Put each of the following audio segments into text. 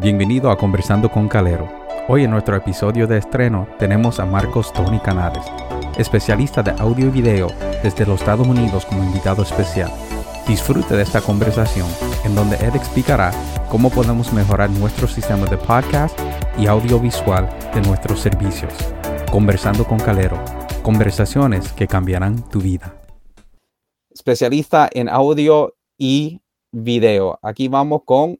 Bienvenido a Conversando con Calero. Hoy en nuestro episodio de estreno tenemos a Marcos Tony Canales, especialista de audio y video desde los Estados Unidos como invitado especial. Disfrute de esta conversación en donde él explicará cómo podemos mejorar nuestro sistema de podcast y audiovisual de nuestros servicios. Conversando con Calero. Conversaciones que cambiarán tu vida. Especialista en audio y video. Aquí vamos con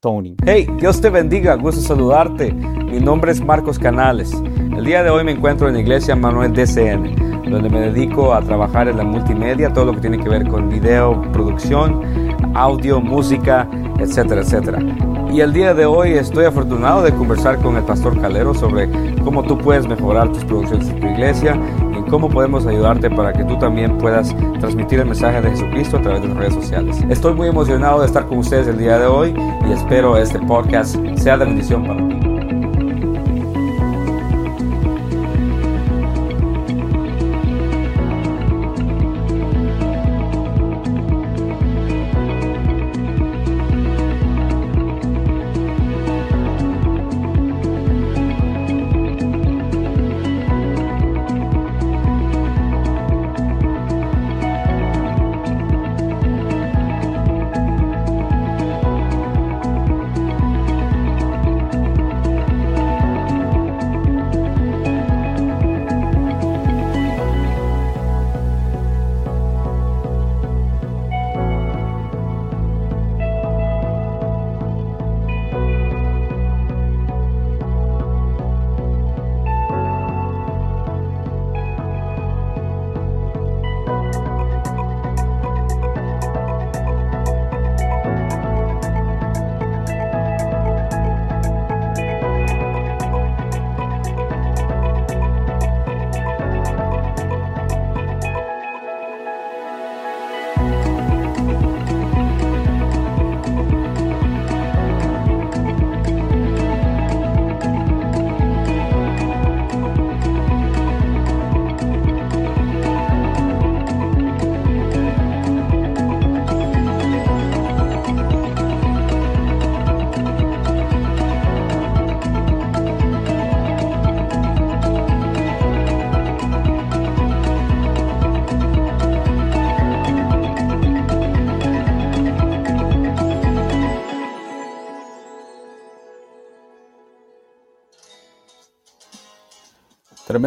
Tony. Hey, Dios te bendiga, gusto saludarte. Mi nombre es Marcos Canales. El día de hoy me encuentro en la iglesia Manuel DCN, donde me dedico a trabajar en la multimedia, todo lo que tiene que ver con video, producción, audio, música, etcétera, etcétera. Y el día de hoy estoy afortunado de conversar con el pastor Calero sobre cómo tú puedes mejorar tus producciones en tu iglesia cómo podemos ayudarte para que tú también puedas transmitir el mensaje de Jesucristo a través de las redes sociales. Estoy muy emocionado de estar con ustedes el día de hoy y espero este podcast sea de bendición para ti.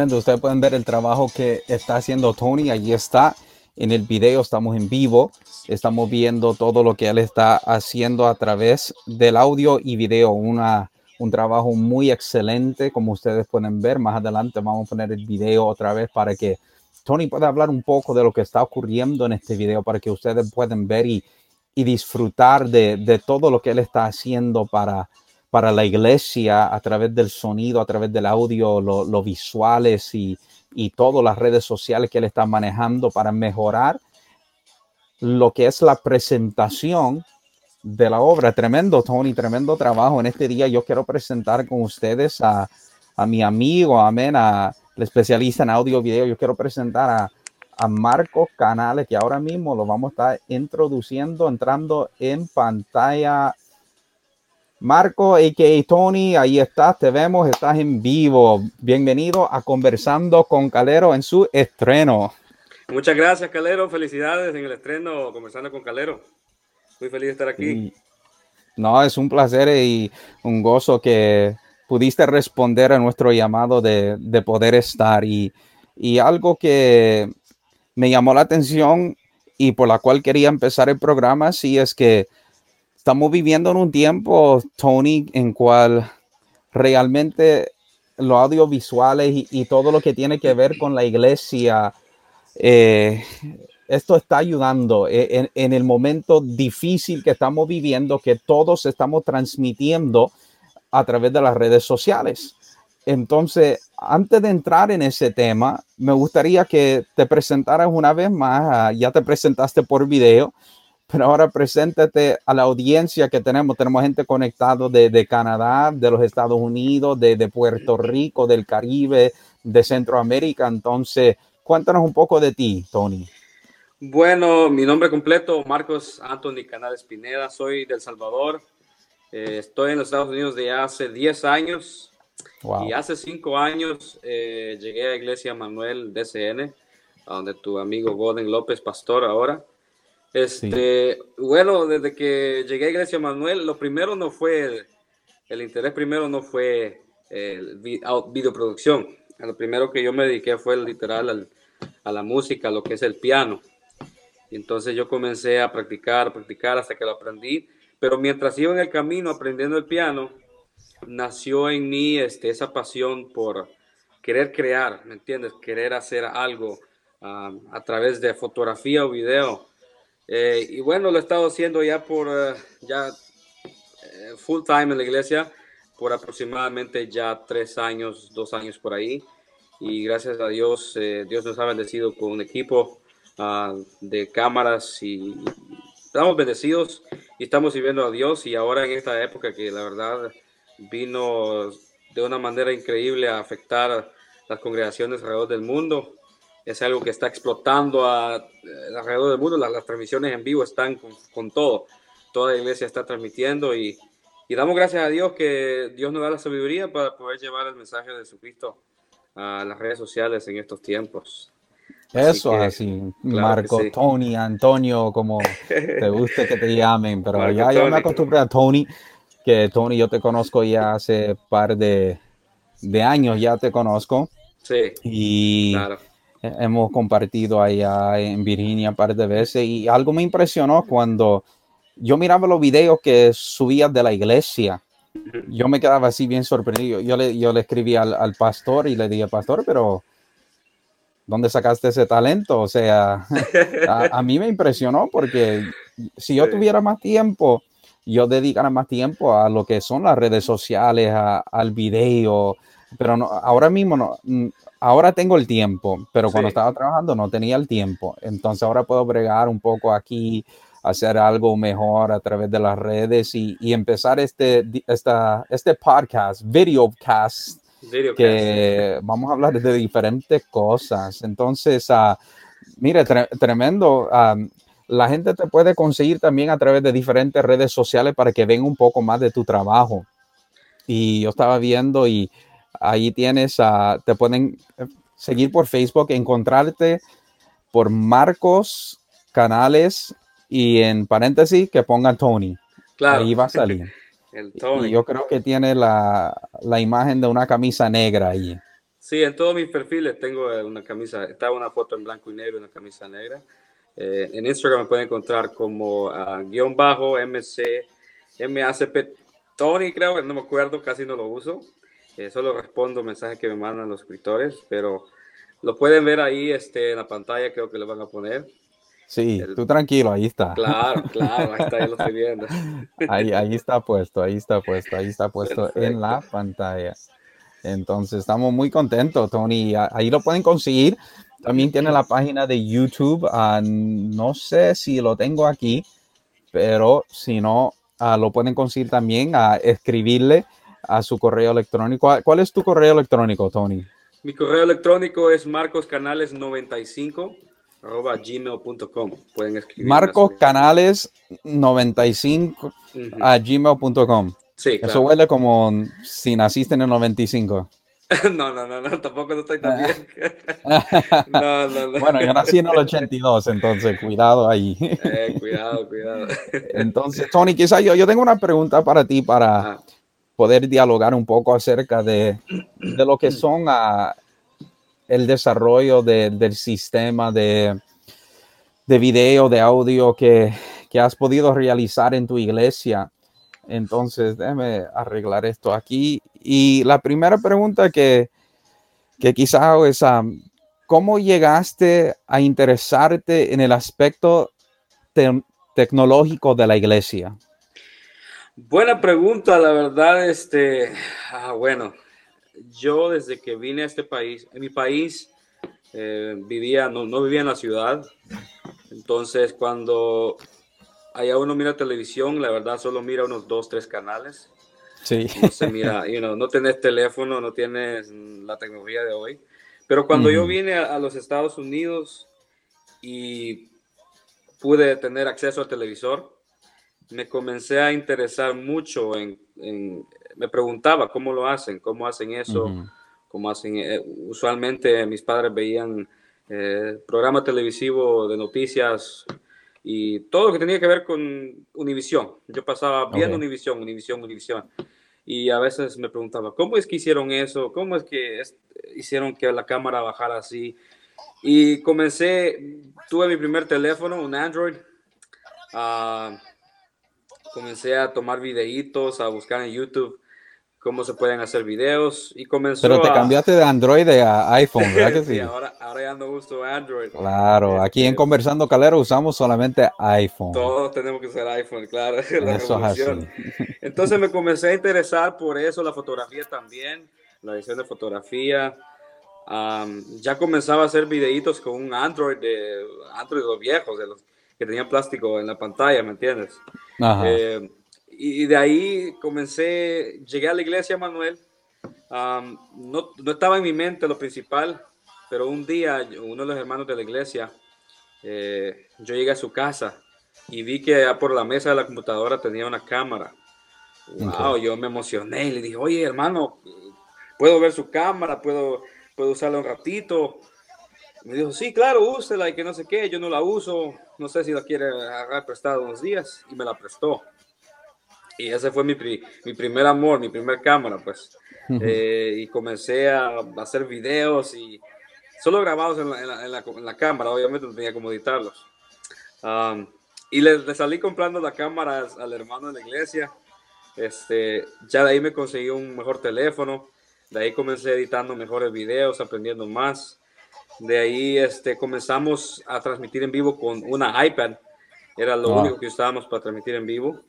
Ustedes pueden ver el trabajo que está haciendo Tony, allí está en el video, estamos en vivo, estamos viendo todo lo que él está haciendo a través del audio y video, una, un trabajo muy excelente, como ustedes pueden ver, más adelante vamos a poner el video otra vez para que Tony pueda hablar un poco de lo que está ocurriendo en este video, para que ustedes puedan ver y, y disfrutar de, de todo lo que él está haciendo para para la iglesia a través del sonido, a través del audio, los visuales y, y todas las redes sociales que él está manejando para mejorar lo que es la presentación de la obra. Tremendo, Tony, tremendo trabajo. En este día yo quiero presentar con ustedes a, a mi amigo, amén, a el especialista en audio video. Yo quiero presentar a, a Marcos Canales, que ahora mismo lo vamos a estar introduciendo, entrando en pantalla Marco, a.k.a. Tony, ahí estás, te vemos, estás en vivo. Bienvenido a Conversando con Calero en su estreno. Muchas gracias, Calero. Felicidades en el estreno Conversando con Calero. Muy feliz de estar aquí. No, es un placer y un gozo que pudiste responder a nuestro llamado de, de poder estar. Y, y algo que me llamó la atención y por la cual quería empezar el programa, sí es que estamos viviendo en un tiempo, Tony, en cual realmente los audiovisuales y, todo lo que tiene que ver con la iglesia, eh, esto está ayudando en, en, el momento difícil que estamos viviendo, que todos estamos transmitiendo a través de las redes sociales. Entonces, antes de entrar en ese tema, me gustaría que te presentaras una vez más. Ah, ya te presentaste por video, pero ahora preséntate a la audiencia que tenemos. Tenemos gente conectado de, de Canadá, de los Estados Unidos, de, de, Puerto Rico, del Caribe, de Centroamérica. Entonces, cuéntanos un poco de ti, Tony. Bueno, mi nombre completo, Marcos Anthony Canales Pineda, soy del Salvador. Eh, estoy en los Estados Unidos de hace 10 años y hace 5 años eh, llegué a Iglesia Manuel DCN, donde tu amigo Golden López, pastor ahora. Este, Bueno, desde que llegué a Iglesia Manuel, lo primero no fue, el, interés primero no fue el videoproducción. Lo primero que yo me dediqué fue literal a la música, lo que es el piano. Y entonces yo comencé a practicar, practicar hasta que lo aprendí. Pero mientras iba en el camino aprendiendo el piano, nació en mí este, esa pasión por querer crear, ¿me entiendes? Querer hacer algo a través de fotografía o video. Eh, y bueno, lo he estado haciendo ya por eh, ya eh, full time en la iglesia por aproximadamente ya tres años, dos años por ahí. Y gracias a Dios, Dios nos ha bendecido con un equipo ah, de cámaras y estamos bendecidos y estamos sirviendo a Dios. Y ahora en esta época que la verdad vino de una manera increíble a afectar las congregaciones alrededor del mundo, es algo que está explotando a, eh, alrededor del mundo. Las, transmisiones en vivo están con, todo. Toda la iglesia está transmitiendo y, y, damos gracias a Dios que Dios nos da la sabiduría para poder llevar el mensaje de Jesucristo a las redes sociales en estos tiempos. Eso así, así. Marco, Tony, Antonio, como te guste que te llamen, pero ya yo me acostumbré a Tony, que Tony yo te conozco ya hace par de, de años, ya te conozco. Sí. Y claro hemos compartido allá en Virginia un par de veces y algo me impresionó cuando yo miraba los videos que subías de la iglesia. Yo me quedaba así bien sorprendido. Yo le, yo le escribí al, pastor y le dije, pastor, pero ¿dónde sacaste ese talento? O sea, a, mí me impresionó porque si yo tuviera más tiempo, yo dedicara más tiempo a lo que son las redes sociales, al video, pero no, ahora mismo no, ahora tengo el tiempo, pero cuando estaba trabajando no tenía el tiempo. Entonces ahora puedo bregar un poco aquí, hacer algo mejor a través de las redes y, empezar este, esta, este podcast, videocast, que vamos a hablar de diferentes cosas. Entonces, uh, mire, tremendo. Ah, la gente te puede conseguir también a través de diferentes redes sociales para que vean un poco más de tu trabajo. Y yo estaba viendo y Ahí tienes, te pueden eh, seguir por Facebook, encontrarte por Marcos Canales y en paréntesis que pongan Tony. Claro. Ahí va a salir. Y yo creo que tiene la, imagen de una camisa negra ahí. Sí, en todos mis perfiles tengo eh, una camisa, está una foto en blanco y negro una camisa negra. Eh, en Instagram me pueden encontrar como uh, guion bajo MC, MACP Tony, creo, no me acuerdo, casi no lo uso solo respondo mensajes que me mandan los escritores, pero lo pueden ver ahí este, en la pantalla, creo que lo van a poner. Sí, tú tranquilo, ahí está. Claro, claro, ahí está, lo estoy viendo. Ahí, ahí está puesto, ahí está puesto, ahí está puesto en la pantalla. Entonces, estamos muy contentos, Tony. Ahí lo pueden conseguir. También tiene la página de YouTube. Ah, no sé si lo tengo aquí, pero si no, ah, lo pueden conseguir también a escribirle a su correo electrónico. ¿Cuál es tu correo electrónico, Tony? Mi correo electrónico es marcoscanales95 arroba gmail.com. Pueden escribir. Marcoscanales95 a gmail.com. Sí, Eso huele como si naciste en el 95. No, no, no, no, tampoco no estoy tan bien. no, no, no. Bueno, yo nací en el 82, entonces cuidado ahí. Eh, cuidado, cuidado. Entonces, Tony, quizá yo, yo tengo una pregunta para ti para, poder dialogar un poco acerca de, de lo que son ah, el desarrollo del sistema de, de video, de audio que, que, has podido realizar en tu iglesia. Entonces, déjame arreglar esto aquí. Y la primera pregunta que, que quizá es, ah, ¿cómo llegaste a interesarte en el aspecto tecnológico de la iglesia? Buena pregunta, la verdad, este, ah, bueno, yo desde que vine a este país, en mi país eh, vivía, no, no, vivía en la ciudad, entonces cuando allá uno mira televisión, la verdad solo mira unos dos, tres canales. Sí. No se mira, you know, no tienes teléfono, no tienes la tecnología de hoy. Pero cuando yo vine a, a los Estados Unidos y pude tener acceso al televisor, me comencé a interesar mucho en, me preguntaba cómo lo hacen, cómo hacen eso, cómo hacen, eh, usualmente mis padres veían eh, programa televisivo de noticias y todo lo que tenía que ver con Univisión. Yo pasaba viendo Univisión, Univisión, Univisión. Y a veces me preguntaba, ¿cómo es que hicieron eso? ¿Cómo es que hicieron que la cámara bajara así? Y comencé, tuve mi primer teléfono, un Android. Uh, comencé a tomar videitos, a buscar en YouTube cómo se pueden hacer videos y comenzó Pero te cambiaste de Android a iPhone, ¿verdad que sí? ahora, ahora, ya no uso Android. Claro, aquí en este, Conversando Calero usamos solamente iPhone. Todos tenemos que usar iPhone, claro. La eso es así. Entonces me comencé a interesar por eso, la fotografía también, la edición de fotografía. ya comenzaba a hacer videitos con un Android de Android los viejos, de los que tenían plástico en la pantalla, ¿me entiendes? Eh, y de ahí comencé, llegué a la iglesia, Manuel. no, no, estaba en mi mente lo principal, pero un día uno de los hermanos de la iglesia, eh, yo llegué a su casa y vi que por la mesa de la computadora tenía una cámara. Wow, yo me emocioné y le dije, oye hermano, ¿puedo ver su cámara? ¿Puedo, puedo usarla un ratito? Me dijo, sí, claro, úsela y que no sé qué, yo no la uso, no sé si la quiere agarrar prestado unos días y me la prestó. Y ese fue mi, mi primer amor, mi primer cámara, pues. Eh, y comencé a hacer videos y solo grabados en la, en la, en la, cámara, obviamente no tenía como editarlos. y le, le, salí comprando la cámara al hermano de la iglesia. Este, ya de ahí me conseguí un mejor teléfono. De ahí comencé editando mejores videos, aprendiendo más. De ahí este, comenzamos a transmitir en vivo con una iPad. Era lo único que usábamos para transmitir en vivo.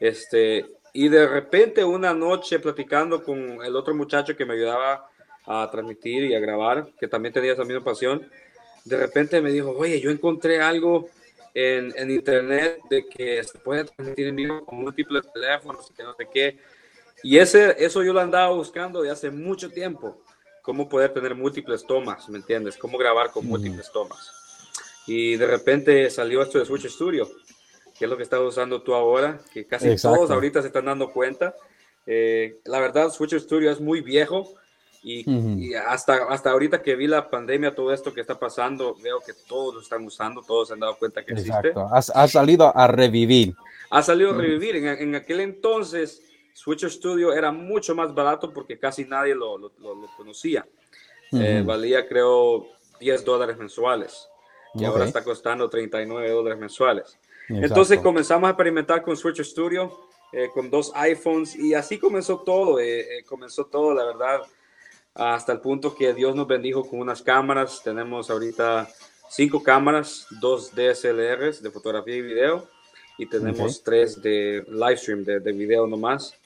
Este, y de repente una noche platicando con el otro muchacho que me ayudaba a transmitir y a grabar, que también tenía esa misma pasión, de repente me dijo, oye, yo encontré algo en, en internet de que se puede transmitir en vivo con múltiples teléfonos, que no sé qué. Y ese, eso yo lo andaba buscando de hace mucho tiempo cómo poder tener múltiples tomas, ¿me entiendes? Cómo grabar con múltiples tomas. Y de repente salió esto de Switch Studio, que es lo que estás usando tú ahora, que casi todos ahorita se están dando cuenta. Eh, la verdad, Switch Studio es muy viejo y, hasta, hasta ahorita que vi la pandemia, todo esto que está pasando, veo que todos lo están usando, todos se han dado cuenta que existe. Ha, salido a revivir. Ha salido a revivir. En, en aquel entonces Switcher Studio era mucho más barato porque casi nadie lo, lo, conocía. Eh, valía creo 10 dólares mensuales y ahora está costando 39 dólares mensuales. Entonces comenzamos a experimentar con Switcher Studio, eh, con dos iPhones y así comenzó todo, eh, comenzó todo, la verdad, hasta el punto que Dios nos bendijo con unas cámaras. Tenemos ahorita cinco cámaras, dos DSLRs de fotografía y video y tenemos tres de live stream de, de video nomás.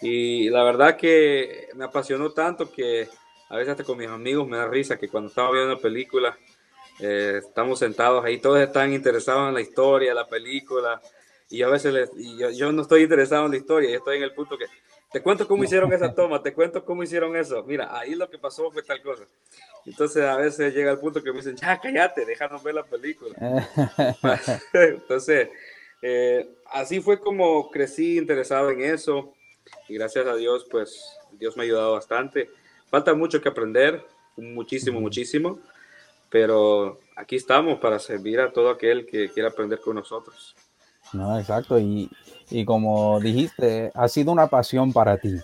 Y la verdad que me apasionó tanto que a veces hasta con mis amigos me da risa que cuando estamos viendo una película, eh, estamos sentados ahí, todos están interesados en la historia, la película, y a veces yo, no estoy interesado en la historia, yo estoy en el punto que te cuento cómo hicieron esa toma, te cuento cómo hicieron eso, mira, ahí lo que pasó fue tal cosa. Entonces a veces llega el punto que me dicen, ya cállate, déjanos ver la película. Entonces, eh, así fue como crecí interesado en eso y gracias a Dios, pues Dios me ha ayudado bastante. Falta mucho que aprender, muchísimo, muchísimo, pero aquí estamos para servir a todo aquel que quiera aprender con nosotros. No, exacto, y, y como dijiste, ha sido una pasión para ti.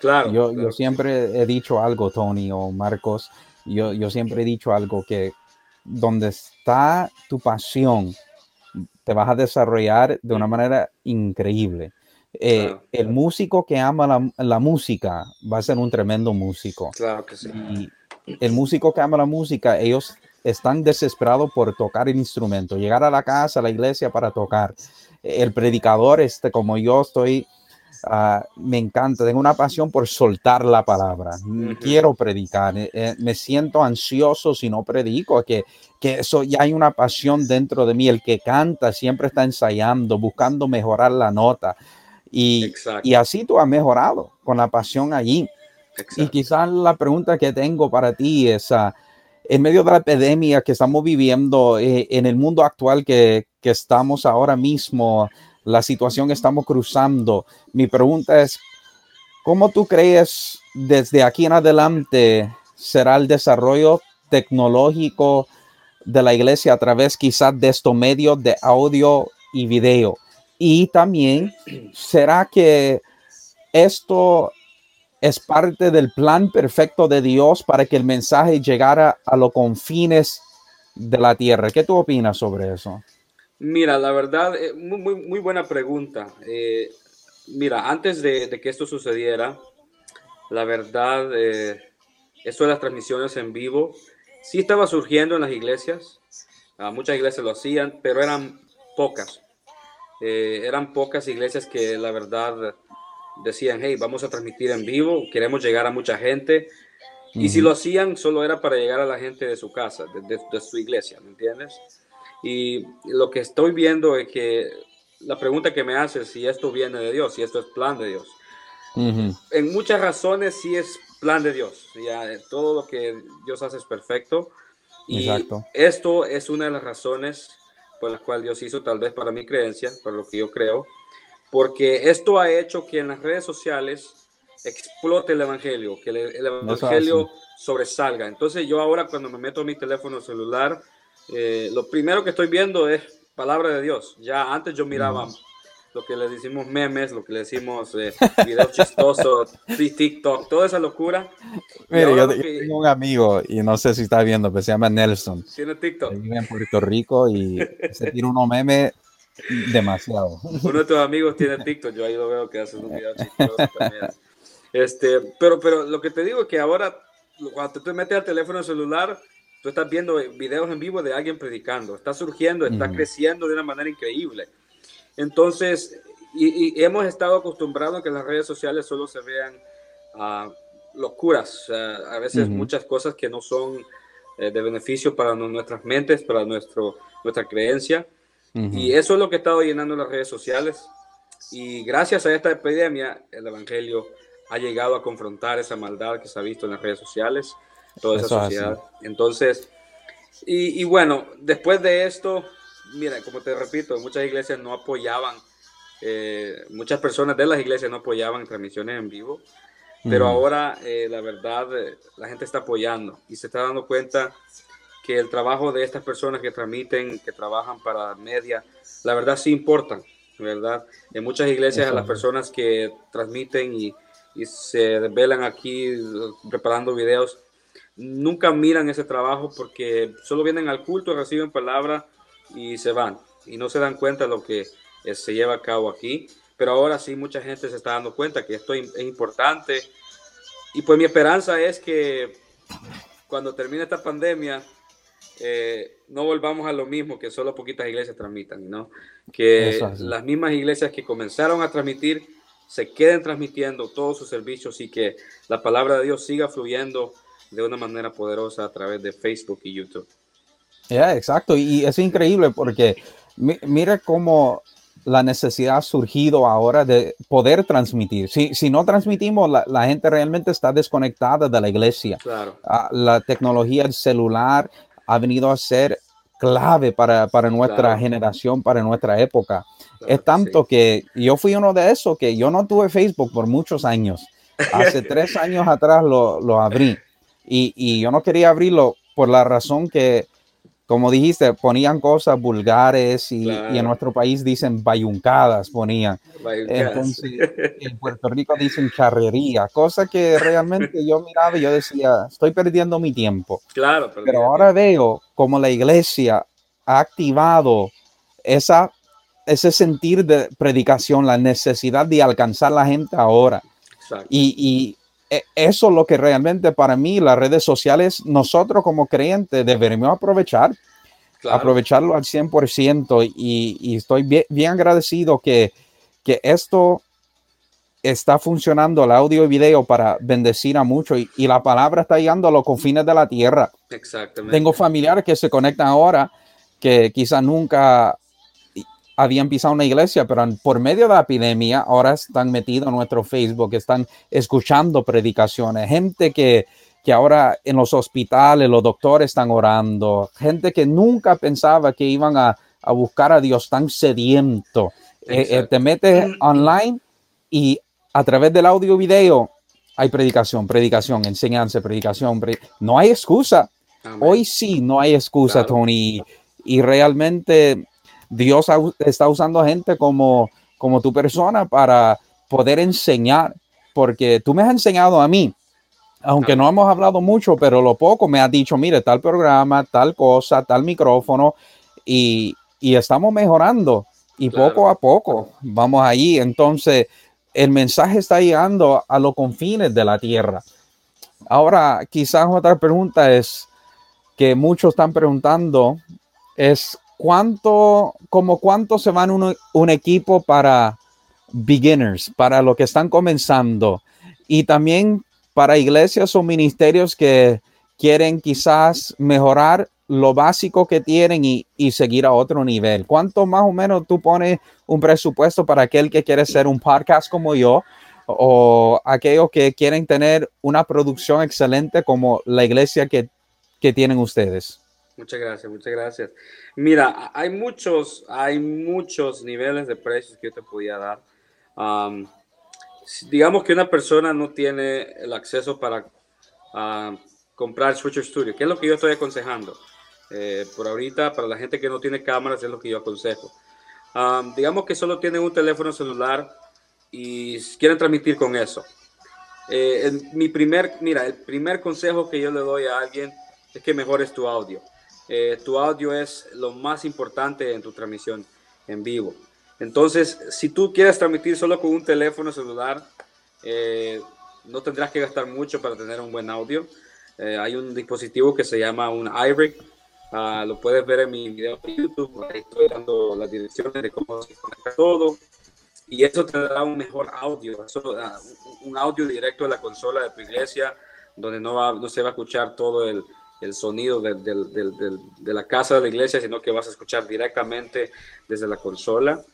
Claro. Yo, yo siempre he dicho algo, Tony o Marcos, yo, yo siempre he dicho algo que donde está tu pasión, te vas a desarrollar de una manera increíble. Eh, el músico que ama la, música va a ser un tremendo músico. Claro que sí. Y el músico que ama la música, ellos están desesperados por tocar el instrumento, llegar a la casa, a la iglesia para tocar. El predicador, este, como yo estoy, ah, me encanta, tengo una pasión por soltar la palabra. Quiero predicar, eh, eh, me siento ansioso si no predico, que, que eso ya hay una pasión dentro de mí. El que canta siempre está ensayando, buscando mejorar la nota. Y, y así tú has mejorado con la pasión allí. Y quizás la pregunta que tengo para ti es, uh, en medio de la epidemia que estamos viviendo, eh, en el mundo actual que, que, estamos ahora mismo, la situación que estamos cruzando. Mi pregunta es, ¿cómo tú crees desde aquí en adelante será el desarrollo tecnológico de la iglesia a través quizás de estos medios de audio y video? Y también, ¿será que esto es parte del plan perfecto de Dios para que el mensaje llegara a los confines de la tierra? ¿Qué tú opinas sobre eso? Mira, la verdad, eh, muy, muy, buena pregunta. Eh, mira, antes de, que esto sucediera, la verdad, eh, eso de las transmisiones en vivo sí estaba surgiendo en las iglesias. Ah, muchas iglesias lo hacían, pero eran pocas. Eran pocas iglesias que la verdad decían, hey, vamos a transmitir en vivo, queremos llegar a mucha gente. Y si lo hacían, solo era para llegar a la gente de su casa, de, su iglesia, ¿me entiendes? Y lo que estoy viendo es que la pregunta que me hace es si esto viene de Dios, si esto es plan de Dios. En muchas razones sí es plan de Dios. Ya, todo lo que Dios hace es perfecto. Y esto es una de las razones por las cuales Dios hizo, tal vez para mi creencia, por lo que yo creo, porque esto ha hecho que en las redes sociales explote el evangelio, que el, evangelio sobresalga. Entonces yo ahora cuando me meto en mi teléfono celular, eh, lo primero que estoy viendo es palabra de Dios. Ya antes yo miraba lo que le decimos memes, lo que le decimos eh, videos chistosos, TikTok, toda esa locura. Mire, yo, tengo un amigo y no sé si está viendo, pero se llama Nelson. Tiene TikTok. Vive en Puerto Rico y se tiene unos memes Demasiado. Uno de tus amigos tiene TikTok, yo ahí lo veo que hace un video chistoso también. Este, pero, pero lo que te digo es que ahora, cuando te metes al teléfono celular, tú estás viendo videos en vivo de alguien predicando, está surgiendo, está creciendo de una manera increíble. Entonces, y, hemos estado acostumbrados a que las redes sociales solo se vean uh, locuras, a veces muchas cosas que no son eh, de beneficio para nuestras mentes, para nuestro, nuestra creencia. Y eso es lo que ha estado llenando las redes sociales. Y gracias a esta epidemia, el Evangelio ha llegado a confrontar esa maldad que se ha visto en las redes sociales, toda esa sociedad. Entonces, y, bueno, después de esto, mira, como te repito, muchas iglesias no apoyaban, eh, muchas personas de las iglesias no apoyaban transmisiones en vivo, pero ahora eh, la verdad, eh, la gente está apoyando y se está dando cuenta que el trabajo de estas personas que transmiten, que trabajan para media, la verdad sí importan, ¿verdad? En muchas iglesias a las personas que transmiten y, y se desvelan aquí preparando videos, nunca miran ese trabajo porque solo vienen al culto, reciben palabra y se van y no se dan cuenta de lo que eh, se lleva a cabo aquí. Pero ahora sí mucha gente se está dando cuenta que esto es importante. Y pues mi esperanza es que cuando termine esta pandemia, eh, no volvamos a lo mismo que solo poquitas iglesias transmitan, ¿no? Que las mismas iglesias que comenzaron a transmitir se queden transmitiendo todos sus servicios y que la palabra de Dios siga fluyendo de una manera poderosa a través de Facebook y YouTube. Ya, exacto. Y es increíble porque mira cómo la necesidad ha surgido ahora de poder transmitir. Si, si no transmitimos, la, gente realmente está desconectada de la iglesia. Claro. Ah, la tecnología celular ha venido a ser clave para, nuestra generación, para nuestra época. es tanto que yo fui uno de esos que yo no tuve Facebook por muchos años. Hace tres años atrás lo, abrí y, y, yo no quería abrirlo por la razón que como dijiste, ponían cosas vulgares y, en nuestro país dicen bayuncadas, ponían. Entonces, en Puerto Rico dicen charrería, cosa que realmente yo miraba y yo decía, estoy perdiendo mi tiempo. Claro, pero ahora veo como la iglesia ha activado esa, ese sentir de predicación, la necesidad de alcanzar la gente ahora. Y, y, e, eso es lo que realmente para mí las redes sociales, nosotros como creyentes deberíamos aprovechar, aprovecharlo al 100% y, y estoy bien, agradecido que, que, esto está funcionando, el audio y video, para bendecir a muchos y, la palabra está llegando a los confines de la tierra. Exactamente. Tengo familiares que se conectan ahora que quizás nunca habían pisado una iglesia, pero por medio de la epidemia ahora están metidos en nuestro Facebook, están escuchando predicaciones, gente que, que ahora en los hospitales los doctores están orando, gente que nunca pensaba que iban a, a buscar a Dios tan sediento Eh, te metes online y a través del audio video hay predicación, predicación, enseñanza, predicación. no hay excusa. Hoy sí no hay excusa, Tony. Y realmente Dios está usando a gente como, como tu persona para poder enseñar, porque tú me has enseñado a mí, aunque no hemos hablado mucho, pero lo poco me has dicho, mire, tal programa, tal cosa, tal micrófono, y, estamos mejorando. Y poco a poco vamos ahí. Entonces, el mensaje está llegando a los confines de la tierra. Ahora, quizás otra pregunta es que muchos están preguntando es cuánto, cuánto se van un, un equipo para beginners, para los que están comenzando y también para iglesias o ministerios que quieren quizás mejorar lo básico que tienen y, seguir a otro nivel. ¿Cuánto más o menos tú pones un presupuesto para aquel que quiere ser un podcast como yo o aquellos que quieren tener una producción excelente como la iglesia que tienen ustedes? Muchas gracias, muchas gracias. Mira, hay muchos, hay muchos niveles de precios que yo te podía dar. digamos que una persona no tiene el acceso para comprar Switcher Studio, ¿qué es lo que yo estoy aconsejando? Eh, por ahorita, para la gente que no tiene cámaras, es lo que yo aconsejo. digamos que solo tienen un teléfono celular y quieren transmitir con eso. Eh, mi primer, mira, el primer consejo que yo le doy a alguien es que mejores tu audio. Eh, tu audio es lo más importante en tu transmisión en vivo. Entonces, si tú quieres transmitir solo con un teléfono celular, no tendrás que gastar mucho para tener un buen audio. hay un dispositivo que se llama un iRig Ah, lo puedes ver en mi video de YouTube, ahí estoy dando las direcciones de cómo se conecta todo. Y eso te dará un mejor audio, ah, un audio directo de la consola de tu iglesia, donde no, no se va a escuchar todo el, el sonido de, la casa de la iglesia, sino que vas a escuchar directamente desde la consola.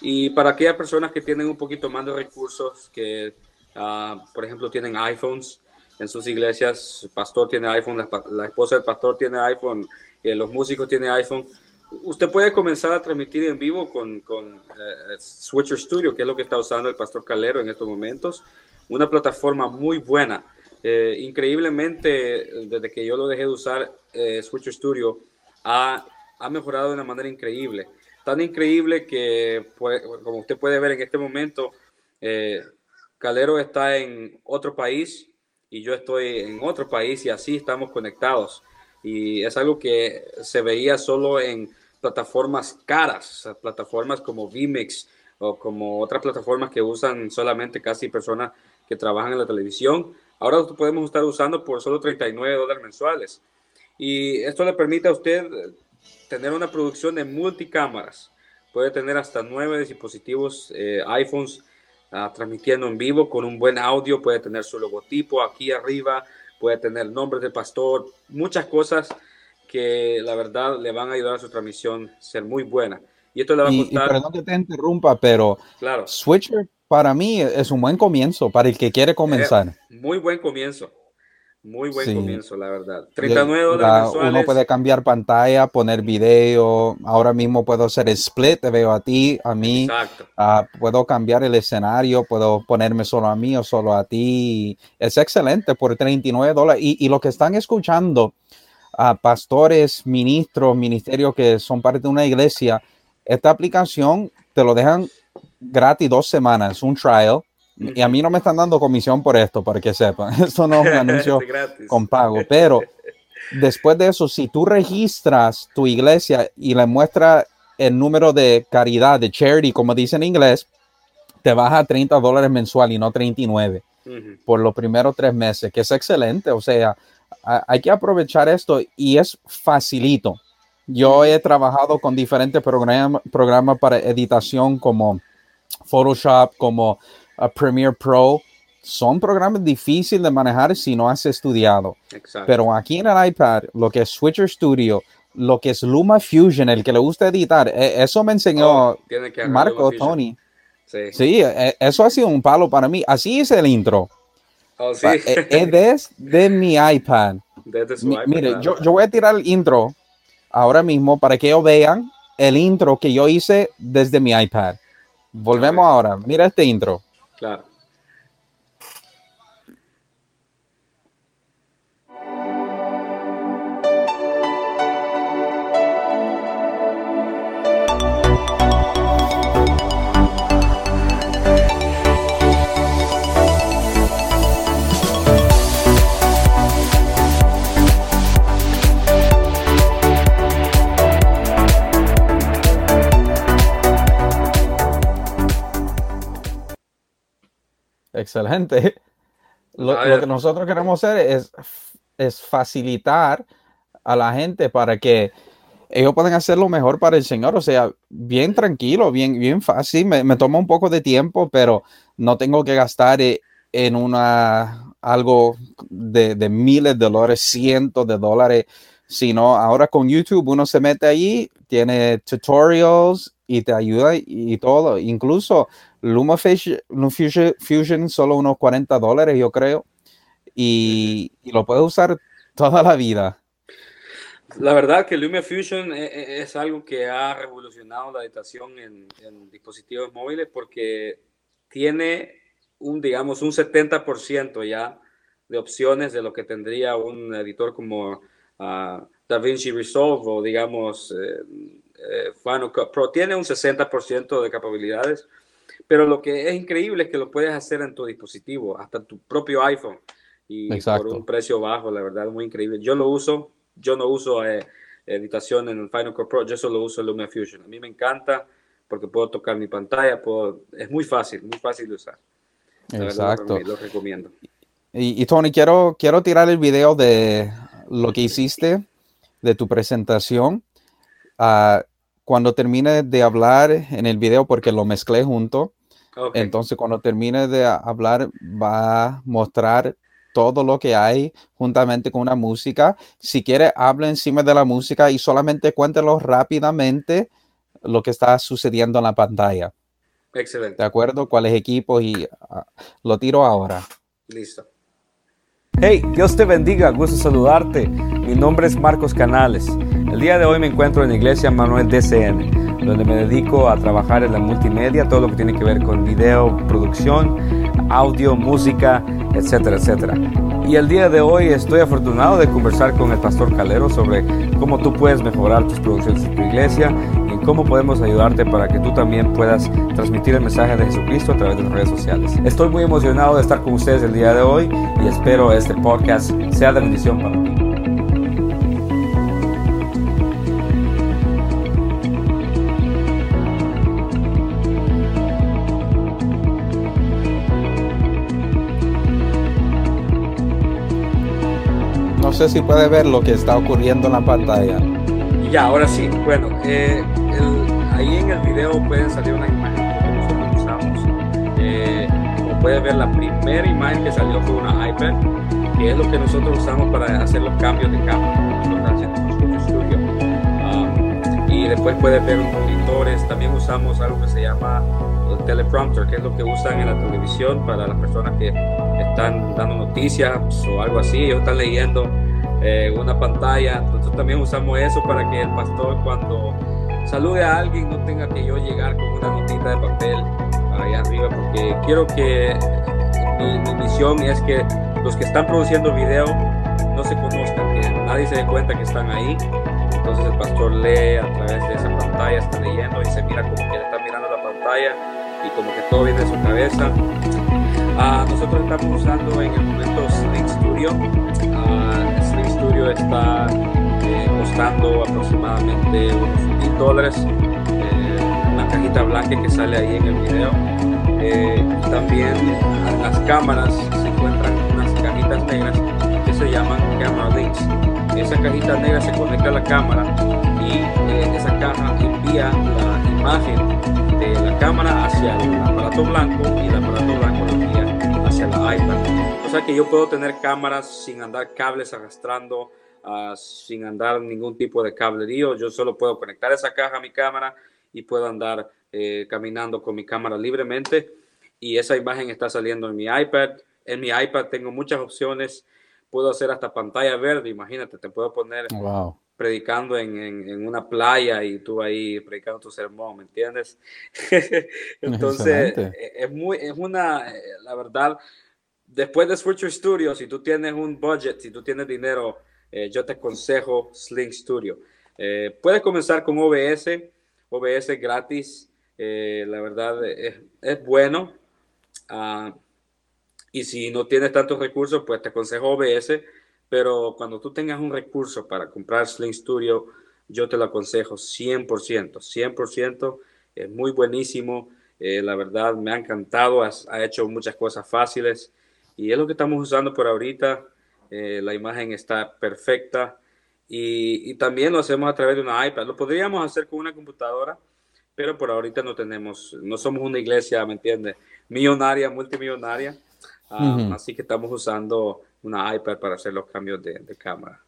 Y para aquellas personas que tienen un poquito más de recursos, que uh, por ejemplo tienen iPhones en sus iglesias, el pastor tiene iPhone, la, esposa del pastor tiene iPhone, los músicos tienen iPhone. Usted puede comenzar a transmitir en vivo con, con eh, Switcher Studio, que es lo que está usando el pastor Calero en estos momentos. Una plataforma muy buena. Eh, increíblemente, desde que yo lo dejé de usar, eh, Switcher Studio ha, ha, mejorado de una manera increíble. Tan increíble que, como usted puede ver en este momento, Calero está en otro país y yo estoy en otro país y así estamos conectados y es algo que se veía solo en plataformas caras, plataformas como Vimix o como otras plataformas que usan solamente casi personas que trabajan en la televisión. Ahora podemos estar usando por solo 39 dólares mensuales. Y esto le permite a usted tener una producción de multicámaras. Puede tener hasta nueve dispositivos eh, iPhones ah, transmitiendo en vivo con un buen audio. Puede tener su logotipo aquí arriba puede tener nombres de pastor, muchas cosas que la verdad le van a ayudar a su transmisión ser muy buena. Y esto le va a costar. perdón que te interrumpa, pero claro. Switcher para mí es un buen comienzo para el que quiere comenzar. muy buen comienzo. Muy buen comienzo, la verdad. 39 dólares Uno puede cambiar pantalla, poner video. Ahora mismo puedo hacer split, te veo a ti, a mí. Exacto. Ah, puedo cambiar el escenario, puedo ponerme solo a mí o solo a ti. Es excelente por 39 dólares. Y, y los que están escuchando, a pastores, ministros, ministerios que son parte de una iglesia, esta aplicación te lo dejan gratis dos semanas, un trial y a mí no me están dando comisión por esto, para que sepan. Esto no es un anuncio con pago. Pero después de eso, si tú registras tu iglesia y le muestras el número de caridad, de charity, como dice en inglés, te baja a 30 dólares mensual y no 39 por los primeros tres meses, que es excelente. O sea, hay que aprovechar esto y es facilito. Yo he trabajado con diferentes programas para editación como Photoshop, como a Premiere Pro son programas difíciles de manejar si no has estudiado. Pero aquí en el iPad, lo que es Switcher Studio, lo que es Luma Fusion, el que le gusta editar, e, eso me enseñó oh, Marco Tony. Sí. E, eso ha sido un palo para mí. Así es el intro. Oh, sí. E, es de, mi iPad. mire, yo, yo voy a tirar el intro ahora mismo para que ellos vean el intro que yo hice desde mi iPad. Volvemos ahora. Mira este intro. Claro. Excelente. Lo, que nosotros queremos hacer es, es facilitar a la gente para que ellos puedan hacer lo mejor para el Señor. O sea, bien tranquilo, bien, bien fácil. Me, toma un poco de tiempo, pero no tengo que gastar eh, en una algo de, de, miles de dólares, cientos de dólares, sino ahora con YouTube uno se mete ahí, tiene tutorials y te ayuda y todo. Incluso LumaFusion Fusion, solo unos 40 dólares, yo creo. Y, lo puedes usar toda la vida. La verdad que LumaFusion e, e, es, algo que ha revolucionado la editación en, dispositivos móviles porque tiene un, digamos, un 70% ya de opciones de lo que tendría un editor como uh, DaVinci Resolve o, digamos, eh, eh, Final Cut Pro. Tiene un 60% de capacidades pero lo que es increíble es que lo puedes hacer en tu dispositivo, hasta tu propio iPhone. Y por un precio bajo, la verdad, muy increíble. Yo lo uso, yo no uso eh, editación en el Final Cut Pro, yo solo uso Lumia Fusion. A mí me encanta porque puedo tocar mi pantalla, puedo, es muy fácil, muy fácil de usar. Exacto. lo, recomiendo. Y, Tony, quiero, quiero tirar el video de lo que hiciste, de tu presentación. Uh, cuando termine de hablar en el video, porque lo mezclé junto, entonces cuando termine de hablar va a mostrar todo lo que hay juntamente con una música. Si quiere, hable encima de la música y solamente cuéntelo rápidamente lo que está sucediendo en la pantalla. Excelente. ¿De acuerdo? ¿Cuáles equipos? Y ah, lo tiro ahora. Listo. Hey, Dios te bendiga, gusto saludarte. Mi nombre es Marcos Canales. El día de hoy me encuentro en la iglesia Manuel DCN, donde me dedico a trabajar en la multimedia, todo lo que tiene que ver con video, producción, audio, música, etcétera, etcétera. Y el día de hoy estoy afortunado de conversar con el pastor Calero sobre cómo tú puedes mejorar tus producciones en tu iglesia cómo podemos ayudarte para que tú también puedas transmitir el mensaje de Jesucristo a través de las redes sociales. Estoy muy emocionado de estar con ustedes el día de hoy y espero este podcast sea de bendición para ti. sé si puede ver lo que está ocurriendo en la pantalla. Ya, ahora sí. Bueno, eh, ahí en el video pueden salir una imagen que nosotros usamos. Eh, como pueden ver, la primera imagen que salió fue una iPad, que es lo que nosotros usamos para hacer los cambios de. Studio. Um, y después pueden ver monitores. También usamos algo que se llama el teleprompter, que es lo que usan en la televisión para las personas que están dando noticias o algo así, ellos están leyendo eh, una pantalla. Nosotros también usamos eso para que el pastor cuando salude a alguien no tenga que yo llegar con una notita de papel allá arriba, porque quiero que mi, misión es que los que están produciendo video no se conozcan, que nadie se dé cuenta que están ahí. Entonces el pastor lee a través de esa pantalla, está leyendo y se mira como que está mirando la pantalla y como que todo viene de su cabeza. Ah, nosotros estamos usando en el momento Sling Studio. Uh, Studio está costando aproximadamente unos mil dólares. Eh, una cajita blanca que sale ahí en el video. Eh, también las cámaras se encuentran unas cajitas negras que se llaman Camera Links. Esa cajita negra se conecta a la cámara y esa caja envía la imagen de la cámara hacia el aparato blanco y el aparato blanco lo envía hacia la iPad. O sea que yo puedo tener cámaras sin andar cables arrastrando, uh, sin andar ningún tipo de cablerío. Yo solo puedo conectar esa caja a mi cámara y puedo andar eh, caminando con mi cámara libremente. Y esa imagen está saliendo en mi iPad. En mi iPad tengo muchas opciones. Puedo hacer hasta pantalla verde. Imagínate, te puedo poner predicando en, una playa y tú ahí predicando tu sermón, ¿me entiendes? Entonces, es muy, es una, la verdad, después de Switcher Studio, si tú tienes un budget, si tú tienes dinero, eh, yo te aconsejo Sling Studio. Eh, puedes comenzar con OBS, OBS gratis, eh, la verdad es, es bueno. Ah, y si no tienes tantos recursos, pues te aconsejo OBS, pero cuando tú tengas un recurso para comprar Sling Studio, yo te lo aconsejo 100%, 100%, es muy buenísimo, la verdad me ha encantado, ha hecho muchas cosas fáciles y es lo que estamos usando por ahorita. Eh, la imagen está perfecta y, también lo hacemos a través de una iPad. Lo podríamos hacer con una computadora, pero por ahorita no tenemos, no somos una iglesia, ¿me entiendes? Millonaria, multimillonaria. Ah, así que estamos usando una iPad para hacer los cambios de, cámara.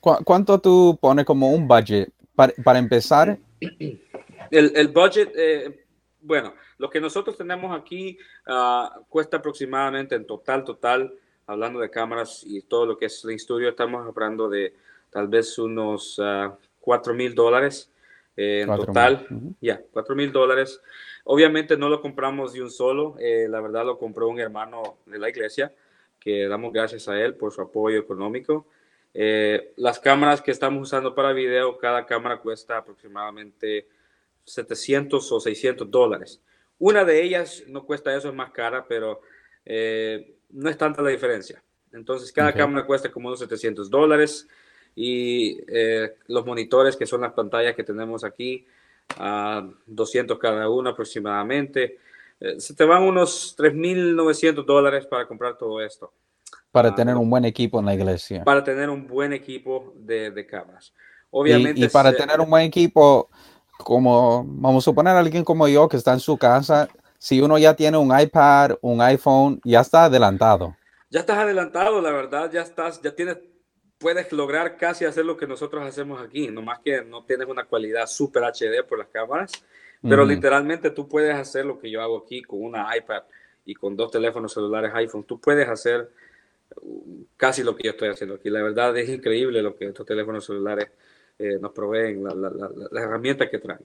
¿Cuánto tú pones como un budget para, empezar? El, el budget, eh, bueno, lo que nosotros tenemos aquí ah, cuesta aproximadamente en total, total, hablando de cámaras y todo lo que es Sling Studio, estamos hablando de tal vez unos uh, 4 mil dólares eh, en total. Ya, 4 mil dólares. Obviamente no lo compramos de un solo, eh, la verdad lo compró un hermano de la iglesia, que damos gracias a él por su apoyo económico. Eh, las cámaras que estamos usando para video, cada cámara cuesta aproximadamente 700 o 600 dólares. Una de ellas no cuesta eso, es más cara, pero eh, no es tanta la diferencia. Entonces, cada cámara cuesta como unos 700 dólares y eh, los monitores, que son las pantallas que tenemos aquí, a 200 cada uno aproximadamente. Eh, se te van unos 3.900 dólares para comprar todo esto. Para ah, tener un buen equipo en la iglesia. Para tener un buen equipo de, cámaras. Obviamente. Y, para tener un buen equipo, como vamos a suponer alguien como yo que está en su casa, si uno ya tiene un iPad, un iPhone, ya está adelantado. Ya estás adelantado, la verdad, ya estás, ya tienes, puedes lograr casi hacer lo que nosotros hacemos aquí, nomás que no tienes una cualidad super HD por las cámaras, pero literalmente tú puedes hacer lo que yo hago aquí con una iPad y con dos teléfonos celulares iPhone, tú puedes hacer uh, casi lo que yo estoy haciendo aquí. La verdad es increíble lo que estos teléfonos celulares eh, nos proveen, las la, herramientas que traen.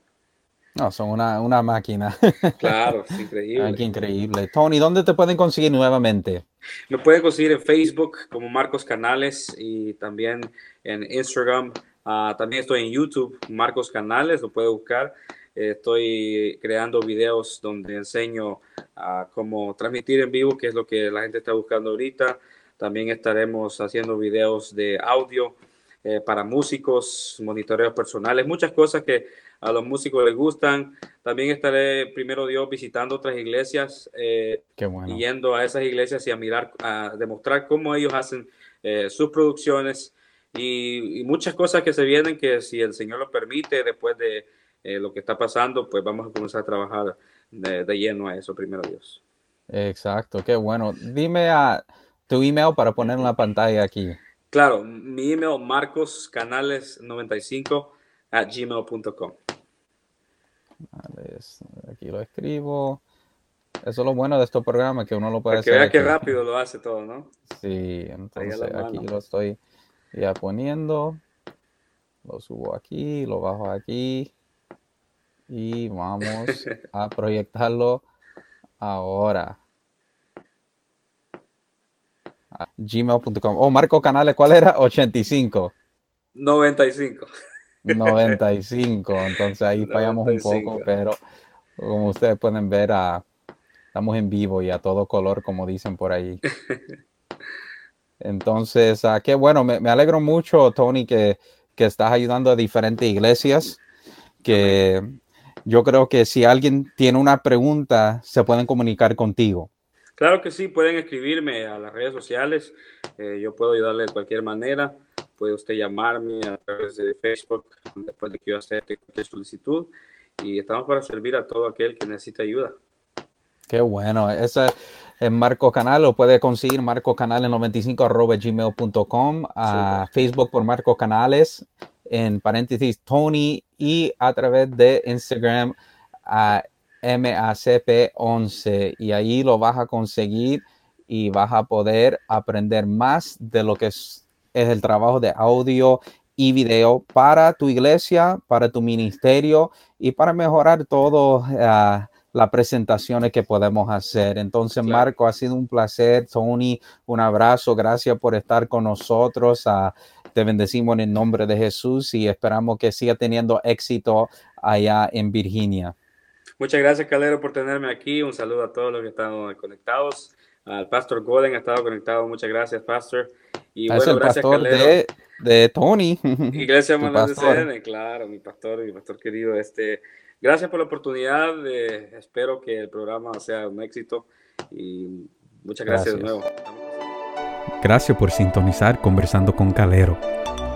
No, son una, máquina. Claro, es increíble. Qué increíble. Tony, ¿dónde te pueden conseguir nuevamente? Me pueden conseguir en Facebook como Marcos Canales y también en Instagram. Ah, también estoy en YouTube, Marcos Canales, lo puede buscar. Eh, estoy creando videos donde enseño a cómo transmitir en vivo, que es lo que la gente está buscando ahorita. También estaremos haciendo videos de audio eh, para músicos, monitoreos personales, muchas cosas que a los músicos les gustan. También estaré primero Dios visitando otras iglesias, eh, yendo a esas iglesias y a mirar, a demostrar cómo ellos hacen eh, sus producciones y, muchas cosas que se vienen que si el Señor lo permite, después de lo que está pasando, pues vamos a comenzar a trabajar de, de lleno a eso, primero Dios. Exacto, qué bueno. Dime a tu email para poner en la pantalla aquí. Claro, mi email marcoscanales95 at gmail.com. Aquí lo escribo. Eso es lo bueno de estos programas, que uno lo puede hacer. Que vea qué rápido lo hace todo, ¿no? Sí, entonces aquí lo estoy ya poniendo. Lo subo aquí, lo bajo aquí. Y vamos a proyectarlo ahora gmail.com. Oh, Marco Canales, ¿cuál era? 85. 95. 95. Entonces ahí fallamos un poco, pero como ustedes pueden ver, ah, estamos en vivo y a todo color, como dicen por ahí. Entonces, uh, qué bueno, me, alegro mucho, Tony, que, que, estás ayudando a diferentes iglesias, que yo creo que si alguien tiene una pregunta, se pueden comunicar contigo. Claro que sí, pueden escribirme a las redes sociales. Eh, yo puedo ayudarle de cualquier manera. Puede usted llamarme a través de Facebook después de que yo acepte cualquier solicitud. Y estamos para servir a todo aquel que necesita ayuda. Qué bueno. Ese es Marco Canal. Lo puede conseguir Marco Canales 95 gmail.com. A Facebook por Marco Canales. En paréntesis Tony. Y a través de Instagram. a MACP11 y ahí lo vas a conseguir y vas a poder aprender más de lo que es, el trabajo de audio y video para tu iglesia, para tu ministerio y para mejorar todo. Uh, las presentaciones que podemos hacer. Entonces, Marco, ha sido un placer. Tony, un abrazo. Gracias por estar con nosotros. Uh, te bendecimos en el nombre de Jesús y esperamos que siga teniendo éxito allá en Virginia. Muchas gracias, Calero, por tenerme aquí. Un saludo a todos los que están conectados. Al pastor Golden ha estado conectado. Muchas gracias, pastor. Y bueno, el gracias, pastor de, de, Tony. Iglesia Manuel de CN, claro, mi pastor, mi pastor querido. Este, gracias por la oportunidad. espero que el programa sea un éxito. Y muchas gracias, de nuevo. Gracias por sintonizar Conversando con Calero.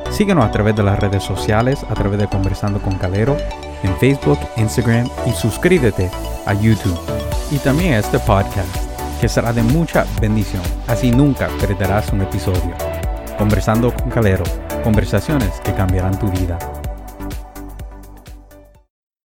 Síguenos a través de las redes sociales, a través de Conversando con Calero, en Facebook, Instagram y suscríbete a YouTube. Y también a este podcast, que será de mucha bendición, así nunca perderás un episodio. Conversando con Calero, conversaciones que cambiarán tu vida.